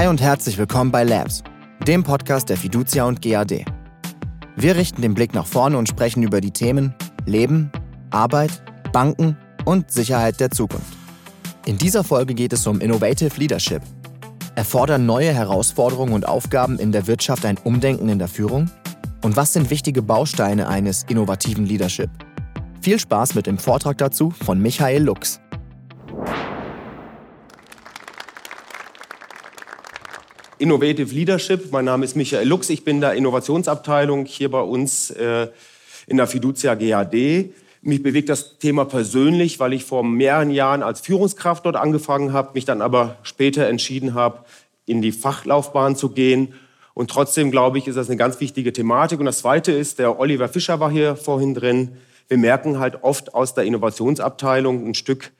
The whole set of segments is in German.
Hi und herzlich willkommen bei Labs, dem Podcast der Fiducia und GAD. Wir richten den Blick nach vorne und sprechen über die Themen Leben, Arbeit, Banken und Sicherheit der Zukunft. In dieser Folge geht es um Innovative Leadership. Erfordern neue Herausforderungen und Aufgaben in der Wirtschaft ein Umdenken in der Führung? Und was sind wichtige Bausteine eines innovativen Leadership? Viel Spaß mit dem Vortrag dazu von Michael Lux. Innovative Leadership. Mein Name ist Michael Lux. Ich bin der Innovationsabteilung hier bei uns äh, in der Fiducia GAD. Mich bewegt das Thema persönlich, weil ich vor mehreren Jahren als Führungskraft dort angefangen habe, mich dann aber später entschieden habe, in die Fachlaufbahn zu gehen. Und trotzdem, glaube ich, ist das eine ganz wichtige Thematik. Und das Zweite ist, der Oliver Fischer war hier vorhin drin. Wir merken halt oft aus der Innovationsabteilung ein Stück,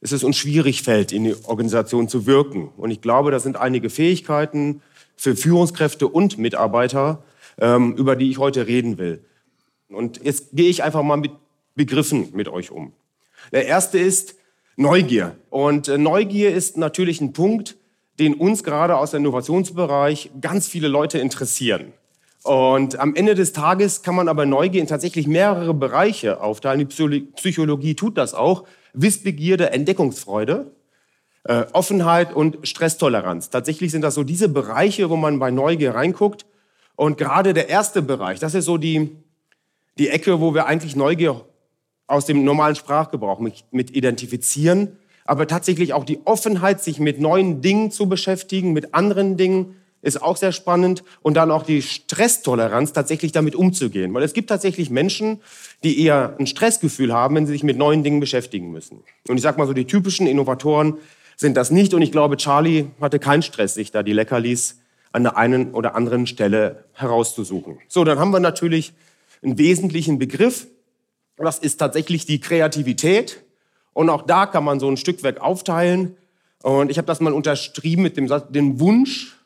es ist uns schwierig fällt, in die Organisation zu wirken. Und ich glaube, das sind einige Fähigkeiten für Führungskräfte und Mitarbeiter, ähm, über die ich heute reden will. Und jetzt gehe ich einfach mal mit Begriffen mit euch um. Der erste ist Neugier. Und äh, Neugier ist natürlich ein Punkt, den uns gerade aus dem Innovationsbereich ganz viele Leute interessieren. Und am Ende des Tages kann man aber Neugier in tatsächlich mehrere Bereiche aufteilen. Die Psychologie tut das auch. Wissbegierde, Entdeckungsfreude, äh, Offenheit und Stresstoleranz. Tatsächlich sind das so diese Bereiche, wo man bei Neugier reinguckt. Und gerade der erste Bereich, das ist so die, die Ecke, wo wir eigentlich Neugier aus dem normalen Sprachgebrauch mit, mit identifizieren, aber tatsächlich auch die Offenheit, sich mit neuen Dingen zu beschäftigen, mit anderen Dingen, ist auch sehr spannend. Und dann auch die Stresstoleranz, tatsächlich damit umzugehen. Weil es gibt tatsächlich Menschen, die eher ein Stressgefühl haben, wenn sie sich mit neuen Dingen beschäftigen müssen. Und ich sage mal so, die typischen Innovatoren sind das nicht. Und ich glaube, Charlie hatte keinen Stress, sich da die Leckerlis an der einen oder anderen Stelle herauszusuchen. So, dann haben wir natürlich einen wesentlichen Begriff. Das ist tatsächlich die Kreativität. Und auch da kann man so ein Stück weg aufteilen. Und ich habe das mal unterstrieben mit dem, dem Wunsch,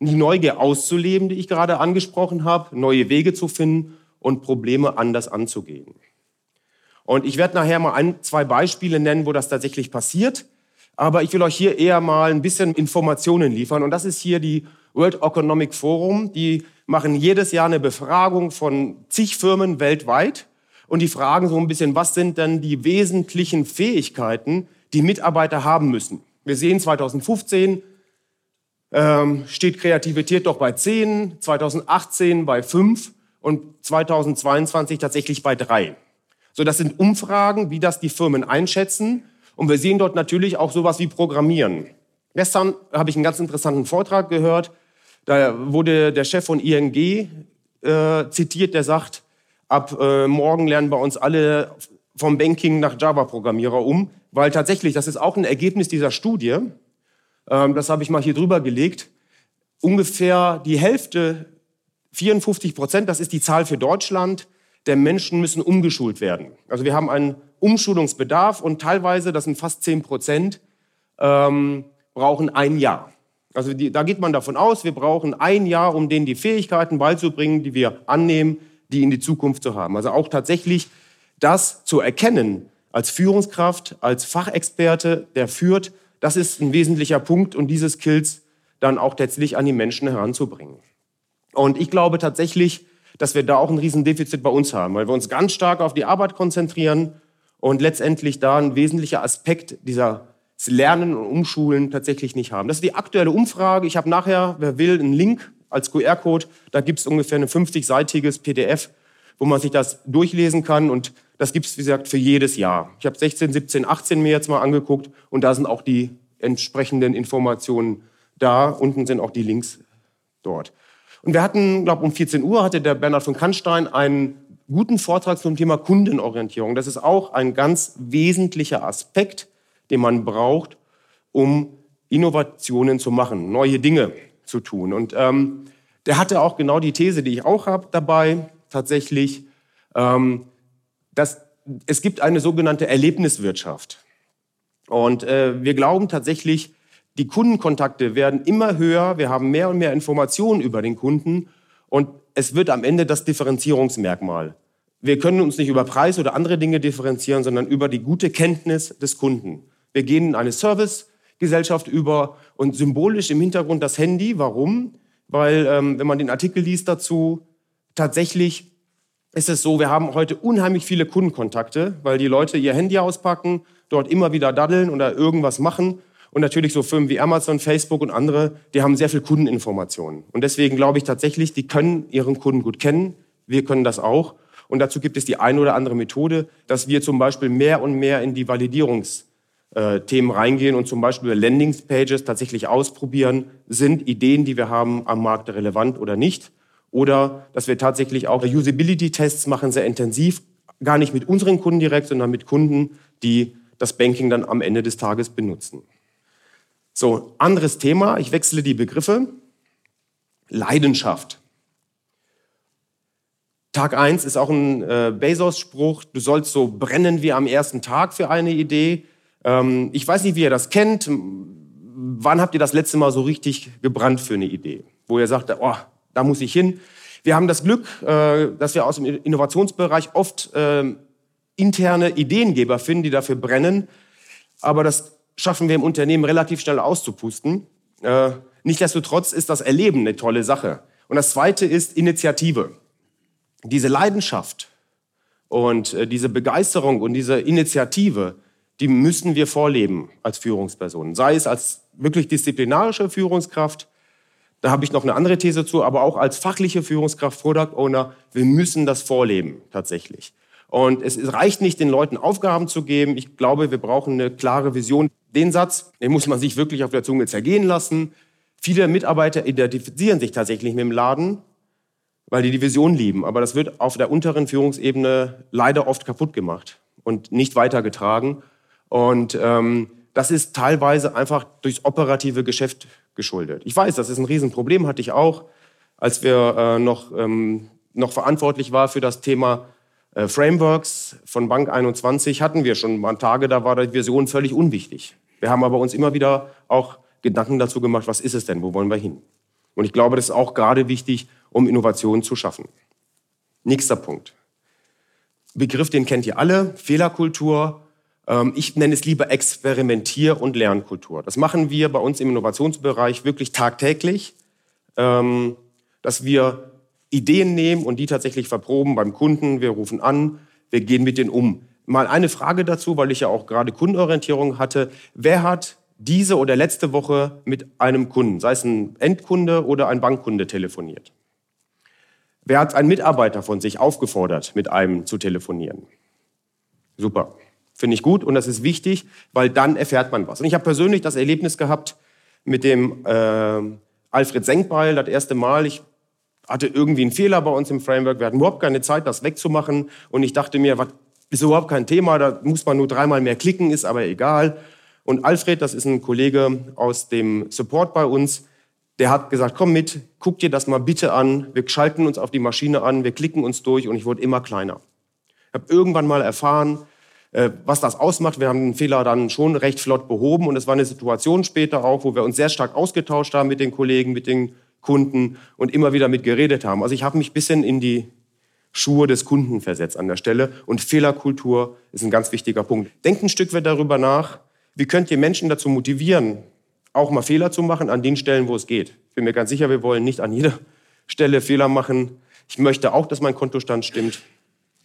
die Neugier auszuleben, die ich gerade angesprochen habe, neue Wege zu finden und Probleme anders anzugehen. Und ich werde nachher mal ein, zwei Beispiele nennen, wo das tatsächlich passiert. Aber ich will euch hier eher mal ein bisschen Informationen liefern. Und das ist hier die World Economic Forum. Die machen jedes Jahr eine Befragung von zig Firmen weltweit. Und die fragen so ein bisschen, was sind denn die wesentlichen Fähigkeiten, die Mitarbeiter haben müssen. Wir sehen 2015 ähm, steht Kreativität doch bei 10, 2018 bei 5 und 2022 tatsächlich bei 3. So, das sind Umfragen, wie das die Firmen einschätzen. Und wir sehen dort natürlich auch sowas wie Programmieren. Gestern habe ich einen ganz interessanten Vortrag gehört. Da wurde der Chef von ING äh, zitiert, der sagt, ab äh, morgen lernen bei uns alle vom Banking nach Java-Programmierer um, weil tatsächlich, das ist auch ein Ergebnis dieser Studie, das habe ich mal hier drüber gelegt, ungefähr die Hälfte, 54 Prozent, das ist die Zahl für Deutschland, der Menschen müssen umgeschult werden. Also wir haben einen Umschulungsbedarf und teilweise, das sind fast 10 Prozent, ähm, brauchen ein Jahr. Also die, da geht man davon aus, wir brauchen ein Jahr, um denen die Fähigkeiten beizubringen, die wir annehmen, die in die Zukunft zu haben. Also auch tatsächlich das zu erkennen als Führungskraft, als Fachexperte, der führt, das ist ein wesentlicher Punkt und diese Skills dann auch letztlich an die Menschen heranzubringen. Und ich glaube tatsächlich, dass wir da auch ein Riesendefizit bei uns haben, weil wir uns ganz stark auf die Arbeit konzentrieren und letztendlich da ein wesentlicher Aspekt dieser Lernen und Umschulen tatsächlich nicht haben. Das ist die aktuelle Umfrage. Ich habe nachher, wer will, einen Link als QR-Code. Da gibt es ungefähr ein 50-seitiges PDF, wo man sich das durchlesen kann. Und das gibt es, wie gesagt, für jedes Jahr. Ich habe 16, 17, 18 mir jetzt mal angeguckt und da sind auch die entsprechenden Informationen da. Unten sind auch die Links dort. Und wir hatten, glaube um 14 Uhr hatte der Bernhard von Kannstein einen guten Vortrag zum Thema Kundenorientierung. Das ist auch ein ganz wesentlicher Aspekt, den man braucht, um Innovationen zu machen, neue Dinge zu tun. Und ähm, der hatte auch genau die These, die ich auch habe dabei, tatsächlich, ähm, dass es gibt eine sogenannte Erlebniswirtschaft. Und äh, wir glauben tatsächlich, die Kundenkontakte werden immer höher, wir haben mehr und mehr Informationen über den Kunden und es wird am Ende das Differenzierungsmerkmal. Wir können uns nicht über Preis oder andere Dinge differenzieren, sondern über die gute Kenntnis des Kunden. Wir gehen in eine Service, Gesellschaft über und symbolisch im Hintergrund das Handy. Warum? Weil, ähm, wenn man den Artikel liest dazu, tatsächlich ist es so, wir haben heute unheimlich viele Kundenkontakte, weil die Leute ihr Handy auspacken, dort immer wieder daddeln oder irgendwas machen. Und natürlich so Firmen wie Amazon, Facebook und andere, die haben sehr viel Kundeninformationen. Und deswegen glaube ich tatsächlich, die können ihren Kunden gut kennen. Wir können das auch. Und dazu gibt es die eine oder andere Methode, dass wir zum Beispiel mehr und mehr in die Validierungsthemen reingehen und zum Beispiel Landingpages tatsächlich ausprobieren, sind Ideen, die wir haben, am Markt relevant oder nicht. Oder dass wir tatsächlich auch Usability-Tests machen, sehr intensiv, gar nicht mit unseren Kunden direkt, sondern mit Kunden, die das Banking dann am Ende des Tages benutzen. So, anderes Thema, ich wechsle die Begriffe. Leidenschaft. Tag 1 ist auch ein äh, Bezos-Spruch, du sollst so brennen wie am ersten Tag für eine Idee. Ähm, ich weiß nicht, wie ihr das kennt. Wann habt ihr das letzte Mal so richtig gebrannt für eine Idee? Wo ihr sagt, oh, da muss ich hin. Wir haben das Glück, äh, dass wir aus dem Innovationsbereich oft äh, interne Ideengeber finden, die dafür brennen. Aber das schaffen wir im Unternehmen relativ schnell auszupusten. Äh, Nichtsdestotrotz ist das Erleben eine tolle Sache. Und das Zweite ist Initiative. Diese Leidenschaft und diese Begeisterung und diese Initiative, die müssen wir vorleben als Führungspersonen. Sei es als wirklich disziplinarische Führungskraft, da habe ich noch eine andere These zu, aber auch als fachliche Führungskraft, Product Owner, wir müssen das vorleben tatsächlich. Und es reicht nicht, den Leuten Aufgaben zu geben. Ich glaube, wir brauchen eine klare Vision. Den Satz, den muss man sich wirklich auf der Zunge zergehen lassen. Viele Mitarbeiter identifizieren sich tatsächlich mit dem Laden, weil die die Vision lieben. Aber das wird auf der unteren Führungsebene leider oft kaputt gemacht und nicht weitergetragen. Und ähm, das ist teilweise einfach durchs operative Geschäft geschuldet. Ich weiß, das ist ein Riesenproblem, hatte ich auch, als wir äh, noch, ähm, noch verantwortlich war für das Thema äh, Frameworks von Bank 21, hatten wir schon mal Tage, da war die Vision völlig unwichtig. Wir haben aber uns immer wieder auch Gedanken dazu gemacht, was ist es denn, wo wollen wir hin? Und ich glaube, das ist auch gerade wichtig, um Innovationen zu schaffen. Nächster Punkt. Begriff, den kennt ihr alle, Fehlerkultur. Ähm, ich nenne es lieber Experimentier- und Lernkultur. Das machen wir bei uns im Innovationsbereich wirklich tagtäglich, ähm, dass wir Ideen nehmen und die tatsächlich verproben beim Kunden. Wir rufen an, wir gehen mit denen um. Mal eine Frage dazu, weil ich ja auch gerade Kundenorientierung hatte. Wer hat diese oder letzte Woche mit einem Kunden, sei es ein Endkunde oder ein Bankkunde, telefoniert? Wer hat einen Mitarbeiter von sich aufgefordert, mit einem zu telefonieren? Super. Finde ich gut und das ist wichtig, weil dann erfährt man was. Und ich habe persönlich das Erlebnis gehabt mit dem äh, Alfred Senkbeil, das erste Mal. Ich hatte irgendwie einen Fehler bei uns im Framework. Wir hatten überhaupt keine Zeit, das wegzumachen. Und ich dachte mir, was ist überhaupt kein Thema, da muss man nur dreimal mehr klicken, ist aber egal. Und Alfred, das ist ein Kollege aus dem Support bei uns, der hat gesagt, komm mit, guck dir das mal bitte an. Wir schalten uns auf die Maschine an, wir klicken uns durch und ich wurde immer kleiner. Ich habe irgendwann mal erfahren, was das ausmacht. Wir haben den Fehler dann schon recht flott behoben und es war eine Situation später auch, wo wir uns sehr stark ausgetauscht haben mit den Kollegen, mit den Kunden und immer wieder mit geredet haben. Also ich habe mich ein bisschen in die Schuhe des Kunden versetzt an der Stelle und Fehlerkultur ist ein ganz wichtiger Punkt. Denkt ein Stück weit darüber nach, wie könnt ihr Menschen dazu motivieren, auch mal Fehler zu machen an den Stellen, wo es geht? Ich bin mir ganz sicher, wir wollen nicht an jeder Stelle Fehler machen. Ich möchte auch, dass mein Kontostand stimmt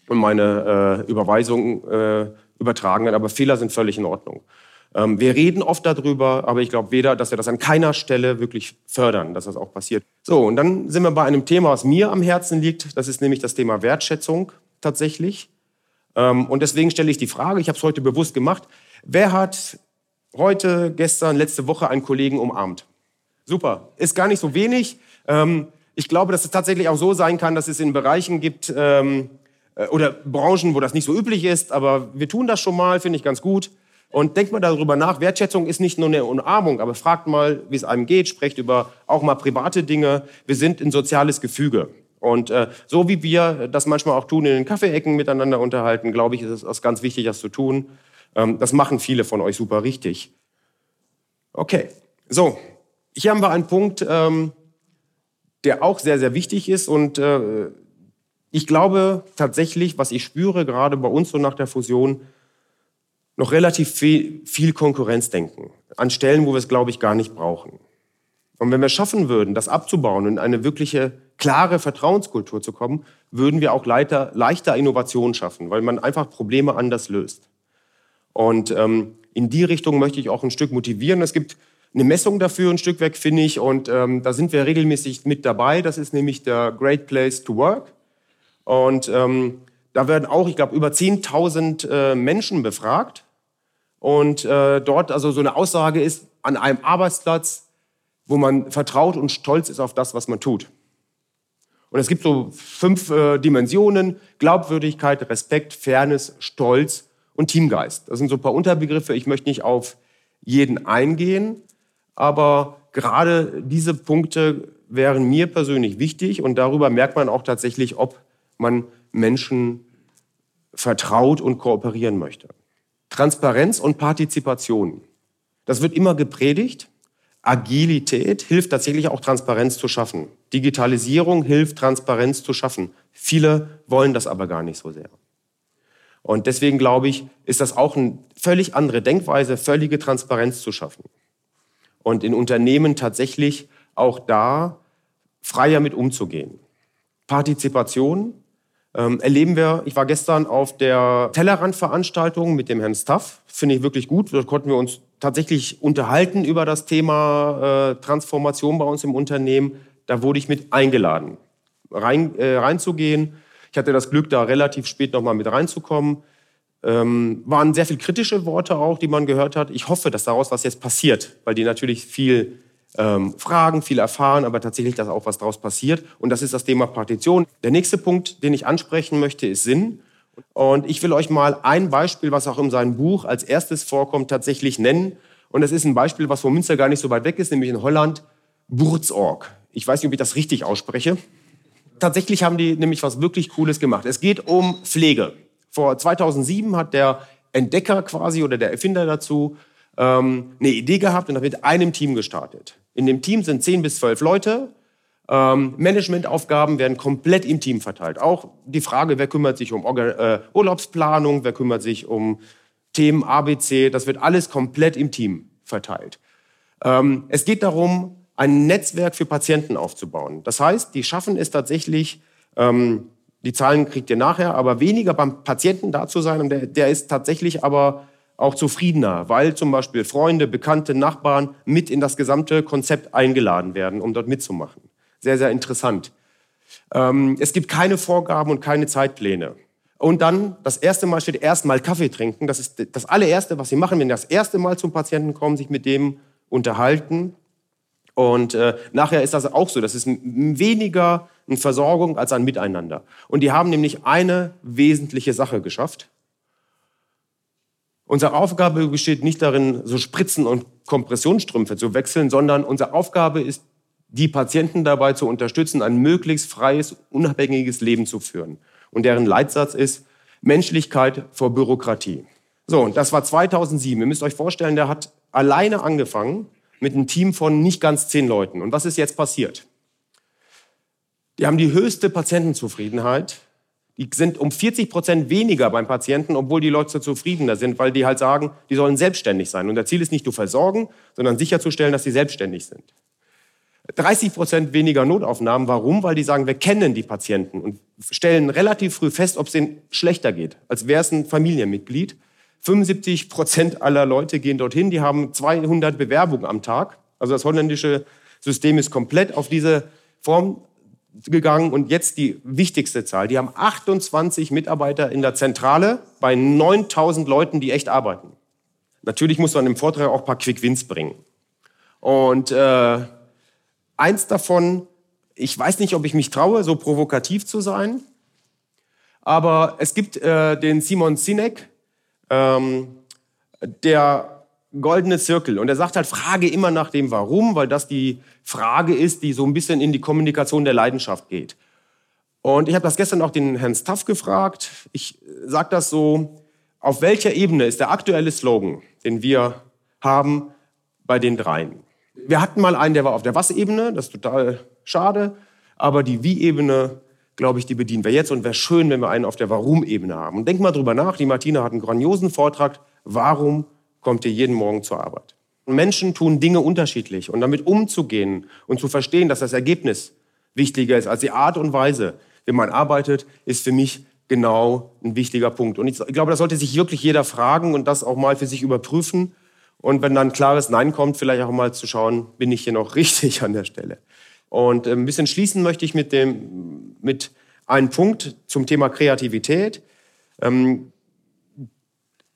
und meine äh, Überweisungen äh, übertragen werden, aber Fehler sind völlig in Ordnung. Ähm, wir reden oft darüber, aber ich glaube weder, dass wir das an keiner Stelle wirklich fördern, dass das auch passiert. So, und dann sind wir bei einem Thema, was mir am Herzen liegt. Das ist nämlich das Thema Wertschätzung tatsächlich. Ähm, und deswegen stelle ich die Frage, ich habe es heute bewusst gemacht, wer hat heute, gestern, letzte Woche einen Kollegen umarmt. Super, ist gar nicht so wenig. Ähm, ich glaube, dass es tatsächlich auch so sein kann, dass es in Bereichen gibt ähm, äh, oder Branchen, wo das nicht so üblich ist, aber wir tun das schon mal, finde ich ganz gut. Und denkt mal darüber nach, Wertschätzung ist nicht nur eine Umarmung, aber fragt mal, wie es einem geht, sprecht über auch mal private Dinge. Wir sind ein soziales Gefüge. Und äh, so wie wir das manchmal auch tun, in den Kaffeeecken miteinander unterhalten, glaube ich, ist es ganz wichtig, das zu tun. Ähm, das machen viele von euch super richtig. Okay, so, hier haben wir einen Punkt, ähm, der auch sehr, sehr wichtig ist. Und äh, ich glaube tatsächlich, was ich spüre, gerade bei uns so nach der Fusion, noch relativ viel, Konkurrenzdenken. an Stellen, wo wir es, glaube ich, gar nicht brauchen. Und wenn wir schaffen würden, das abzubauen und in eine wirkliche klare Vertrauenskultur zu kommen, würden wir auch leichter, leichter Innovation schaffen, weil man einfach Probleme anders löst. Und ähm, in die Richtung möchte ich auch ein Stück motivieren. Es gibt eine Messung dafür, ein Stück weg, finde ich, und ähm, da sind wir regelmäßig mit dabei. Das ist nämlich der Great Place to Work. Und ähm, da werden auch, ich glaube, über 10.000 äh, Menschen befragt. Und äh, dort also so eine Aussage ist, an einem Arbeitsplatz, wo man vertraut und stolz ist auf das, was man tut. Und es gibt so fünf äh, Dimensionen, Glaubwürdigkeit, Respekt, Fairness, Stolz und Teamgeist. Das sind so ein paar Unterbegriffe. Ich möchte nicht auf jeden eingehen, aber gerade diese Punkte wären mir persönlich wichtig und darüber merkt man auch tatsächlich, ob man Menschen vertraut und kooperieren möchte. Transparenz und Partizipation. Das wird immer gepredigt. Agilität hilft tatsächlich auch Transparenz zu schaffen. Digitalisierung hilft Transparenz zu schaffen. Viele wollen das aber gar nicht so sehr. Und deswegen glaube ich, ist das auch eine völlig andere Denkweise, völlige Transparenz zu schaffen. Und in Unternehmen tatsächlich auch da freier mit umzugehen. Partizipation ähm, erleben wir, ich war gestern auf der Tellerrand-Veranstaltung mit dem Herrn Staff, finde ich wirklich gut. Dort konnten wir uns tatsächlich unterhalten über das Thema äh, Transformation bei uns im Unternehmen. Da wurde ich mit eingeladen, rein, äh, reinzugehen. Ich hatte das Glück, da relativ spät nochmal mit reinzukommen. Ähm, waren sehr viel kritische Worte auch, die man gehört hat. Ich hoffe, dass daraus was jetzt passiert, weil die natürlich viel ähm, fragen, viel erfahren, aber tatsächlich, dass auch was daraus passiert. Und das ist das Thema Partition. Der nächste Punkt, den ich ansprechen möchte, ist Sinn. Und ich will euch mal ein Beispiel, was auch in seinem Buch als erstes vorkommt, tatsächlich nennen. Und das ist ein Beispiel, was von Münster gar nicht so weit weg ist, nämlich in Holland, Burzorg. Ich weiß nicht, ob ich das richtig ausspreche. Tatsächlich haben die nämlich was wirklich Cooles gemacht. Es geht um Pflege. Vor 2007 hat der Entdecker quasi oder der Erfinder dazu ähm, eine Idee gehabt und hat mit einem Team gestartet. In dem Team sind zehn bis zwölf Leute. Ähm, Managementaufgaben werden komplett im Team verteilt. Auch die Frage, wer kümmert sich um Organ äh, Urlaubsplanung, wer kümmert sich um Themen ABC, das wird alles komplett im Team verteilt. Ähm, es geht darum, ein Netzwerk für Patienten aufzubauen. Das heißt, die schaffen es tatsächlich, ähm, die Zahlen kriegt ihr nachher, aber weniger beim Patienten da zu sein. Und der, der ist tatsächlich aber auch zufriedener, weil zum Beispiel Freunde, Bekannte, Nachbarn mit in das gesamte Konzept eingeladen werden, um dort mitzumachen. Sehr, sehr interessant. Ähm, es gibt keine Vorgaben und keine Zeitpläne. Und dann das erste Mal steht erstmal Kaffee trinken. Das ist das allererste, was sie machen, wenn sie das erste Mal zum Patienten kommen, sich mit dem unterhalten. Und äh, nachher ist das auch so. Das ist weniger eine Versorgung als ein Miteinander. Und die haben nämlich eine wesentliche Sache geschafft. Unsere Aufgabe besteht nicht darin, so Spritzen und Kompressionsstrümpfe zu wechseln, sondern unsere Aufgabe ist, die Patienten dabei zu unterstützen, ein möglichst freies, unabhängiges Leben zu führen. Und deren Leitsatz ist Menschlichkeit vor Bürokratie. So, und das war 2007. Ihr müsst euch vorstellen, der hat alleine angefangen mit einem Team von nicht ganz zehn Leuten. Und was ist jetzt passiert? Die haben die höchste Patientenzufriedenheit die sind um 40 Prozent weniger beim Patienten, obwohl die Leute zufriedener sind, weil die halt sagen, die sollen selbstständig sein. Und das Ziel ist nicht nur versorgen, sondern sicherzustellen, dass sie selbstständig sind. 30 Prozent weniger Notaufnahmen. Warum? Weil die sagen, wir kennen die Patienten und stellen relativ früh fest, ob es denen schlechter geht, als wäre es ein Familienmitglied. 75 Prozent aller Leute gehen dorthin, die haben 200 Bewerbungen am Tag. Also das holländische System ist komplett auf diese Form gegangen und jetzt die wichtigste Zahl. Die haben 28 Mitarbeiter in der Zentrale bei 9000 Leuten, die echt arbeiten. Natürlich muss man im Vortrag auch ein paar Quick Wins bringen. Und äh, eins davon, ich weiß nicht, ob ich mich traue, so provokativ zu sein, aber es gibt äh, den Simon Sinek, ähm, der goldene Zirkel. Und er sagt halt, frage immer nach dem Warum, weil das die Frage ist, die so ein bisschen in die Kommunikation der Leidenschaft geht. Und ich habe das gestern auch den Herrn Staff gefragt. Ich sage das so, auf welcher Ebene ist der aktuelle Slogan, den wir haben bei den dreien? Wir hatten mal einen, der war auf der Was-Ebene, das ist total schade, aber die Wie-Ebene, glaube ich, die bedienen wir jetzt und wäre schön, wenn wir einen auf der Warum-Ebene haben. Und denk mal drüber nach, die Martina hat einen grandiosen Vortrag, warum kommt ihr jeden Morgen zur Arbeit? Menschen tun Dinge unterschiedlich und damit umzugehen und zu verstehen, dass das Ergebnis wichtiger ist als die Art und Weise, wie man arbeitet, ist für mich genau ein wichtiger Punkt. Und ich glaube, das sollte sich wirklich jeder fragen und das auch mal für sich überprüfen. Und wenn dann ein klares Nein kommt, vielleicht auch mal zu schauen, bin ich hier noch richtig an der Stelle. Und äh, ein bisschen schließen möchte ich mit, dem, mit einem Punkt zum Thema Kreativität. Ähm,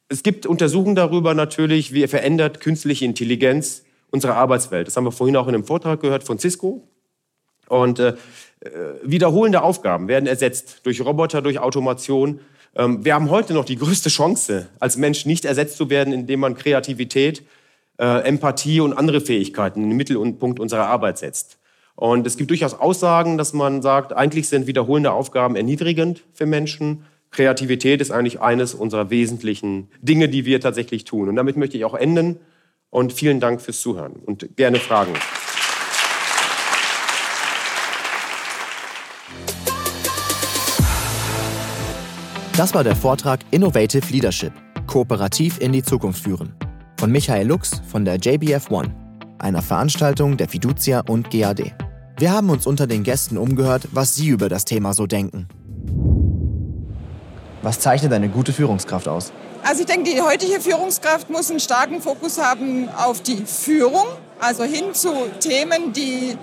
es gibt Untersuchungen darüber natürlich, wie verändert künstliche Intelligenz unsere Arbeitswelt. Das haben wir vorhin auch in einem Vortrag gehört von Cisco. Und äh, äh, wiederholende Aufgaben werden ersetzt durch Roboter, durch Automation. Ähm, wir haben heute noch die größte Chance, als Mensch nicht ersetzt zu werden, indem man Kreativität, äh, Empathie und andere Fähigkeiten in den Mittelpunkt unserer Arbeit setzt. Und es gibt durchaus Aussagen, dass man sagt, eigentlich sind wiederholende Aufgaben erniedrigend für Menschen. Kreativität ist eigentlich eines unserer wesentlichen Dinge, die wir tatsächlich tun. Und damit möchte ich auch enden. Und vielen Dank fürs Zuhören und gerne Fragen. Das war der Vortrag Innovative Leadership. Kooperativ in die Zukunft führen. Von Michael Lux von der JBF One, einer Veranstaltung der Fiducia und GAD. Wir haben uns unter den Gästen umgehört, was sie über das Thema so denken. Was zeichnet eine gute Führungskraft aus? Also ich denke, die heutige Führungskraft muss einen starken Fokus haben auf die Führung, also hin zu Themen, die,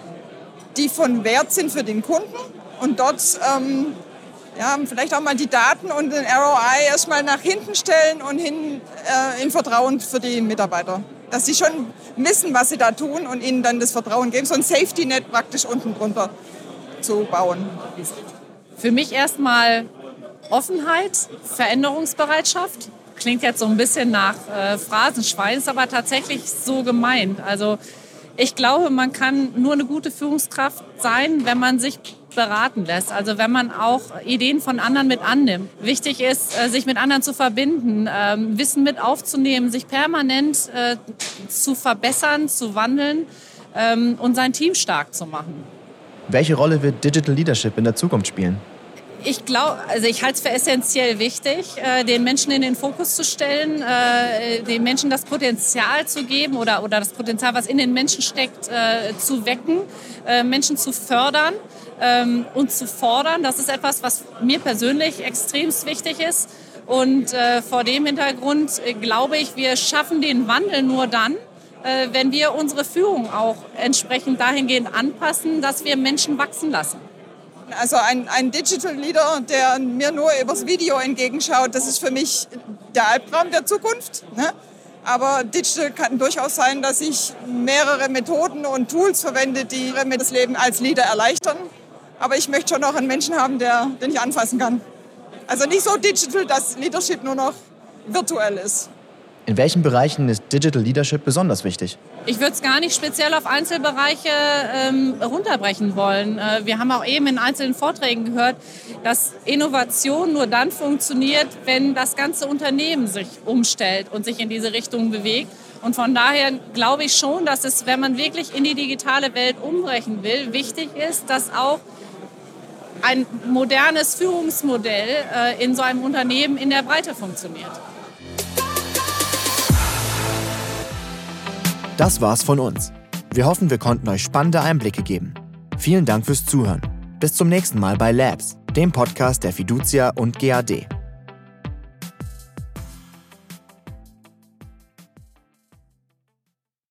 die von Wert sind für den Kunden und dort ähm, ja, vielleicht auch mal die Daten und den ROI erstmal nach hinten stellen und hin äh, in Vertrauen für die Mitarbeiter. Dass sie schon wissen, was sie da tun und ihnen dann das Vertrauen geben, so ein Safety-Net praktisch unten drunter zu bauen. Für mich erstmal Offenheit, Veränderungsbereitschaft. Klingt jetzt so ein bisschen nach äh, Phrasenschwein, ist aber tatsächlich so gemeint. Also ich glaube, man kann nur eine gute Führungskraft sein, wenn man sich beraten lässt. Also wenn man auch Ideen von anderen mit annimmt. Wichtig ist, äh, sich mit anderen zu verbinden, ähm, Wissen mit aufzunehmen, sich permanent äh, zu verbessern, zu wandeln ähm, und sein Team stark zu machen. Welche Rolle wird Digital Leadership in der Zukunft spielen? Ich glaube, also ich halte es für essentiell wichtig, äh, den Menschen in den Fokus zu stellen, äh, den Menschen das Potenzial zu geben oder, oder das Potenzial, was in den Menschen steckt, äh, zu wecken, äh, Menschen zu fördern ähm, und zu fordern. Das ist etwas, was mir persönlich extrem wichtig ist. Und äh, vor dem Hintergrund äh, glaube ich, wir schaffen den Wandel nur dann, wenn wir unsere Führung auch entsprechend dahingehend anpassen, dass wir Menschen wachsen lassen. Also ein, ein Digital Leader, der mir nur übers Video entgegenschaut, das ist für mich der Albtraum der Zukunft. Ne? Aber Digital kann durchaus sein, dass ich mehrere Methoden und Tools verwende, die mir das Leben als Leader erleichtern. Aber ich möchte schon noch einen Menschen haben, der, den ich anfassen kann. Also nicht so digital, dass Leadership nur noch virtuell ist. In welchen Bereichen ist Digital Leadership besonders wichtig? Ich würde es gar nicht speziell auf Einzelbereiche ähm, runterbrechen wollen. Äh, wir haben auch eben in einzelnen Vorträgen gehört, dass Innovation nur dann funktioniert, wenn das ganze Unternehmen sich umstellt und sich in diese Richtung bewegt. Und von daher glaube ich schon, dass es, wenn man wirklich in die digitale Welt umbrechen will, wichtig ist, dass auch ein modernes Führungsmodell äh, in so einem Unternehmen in der Breite funktioniert. Das war's von uns. Wir hoffen, wir konnten euch spannende Einblicke geben. Vielen Dank fürs Zuhören. Bis zum nächsten Mal bei Labs, dem Podcast der Fiducia und GAD.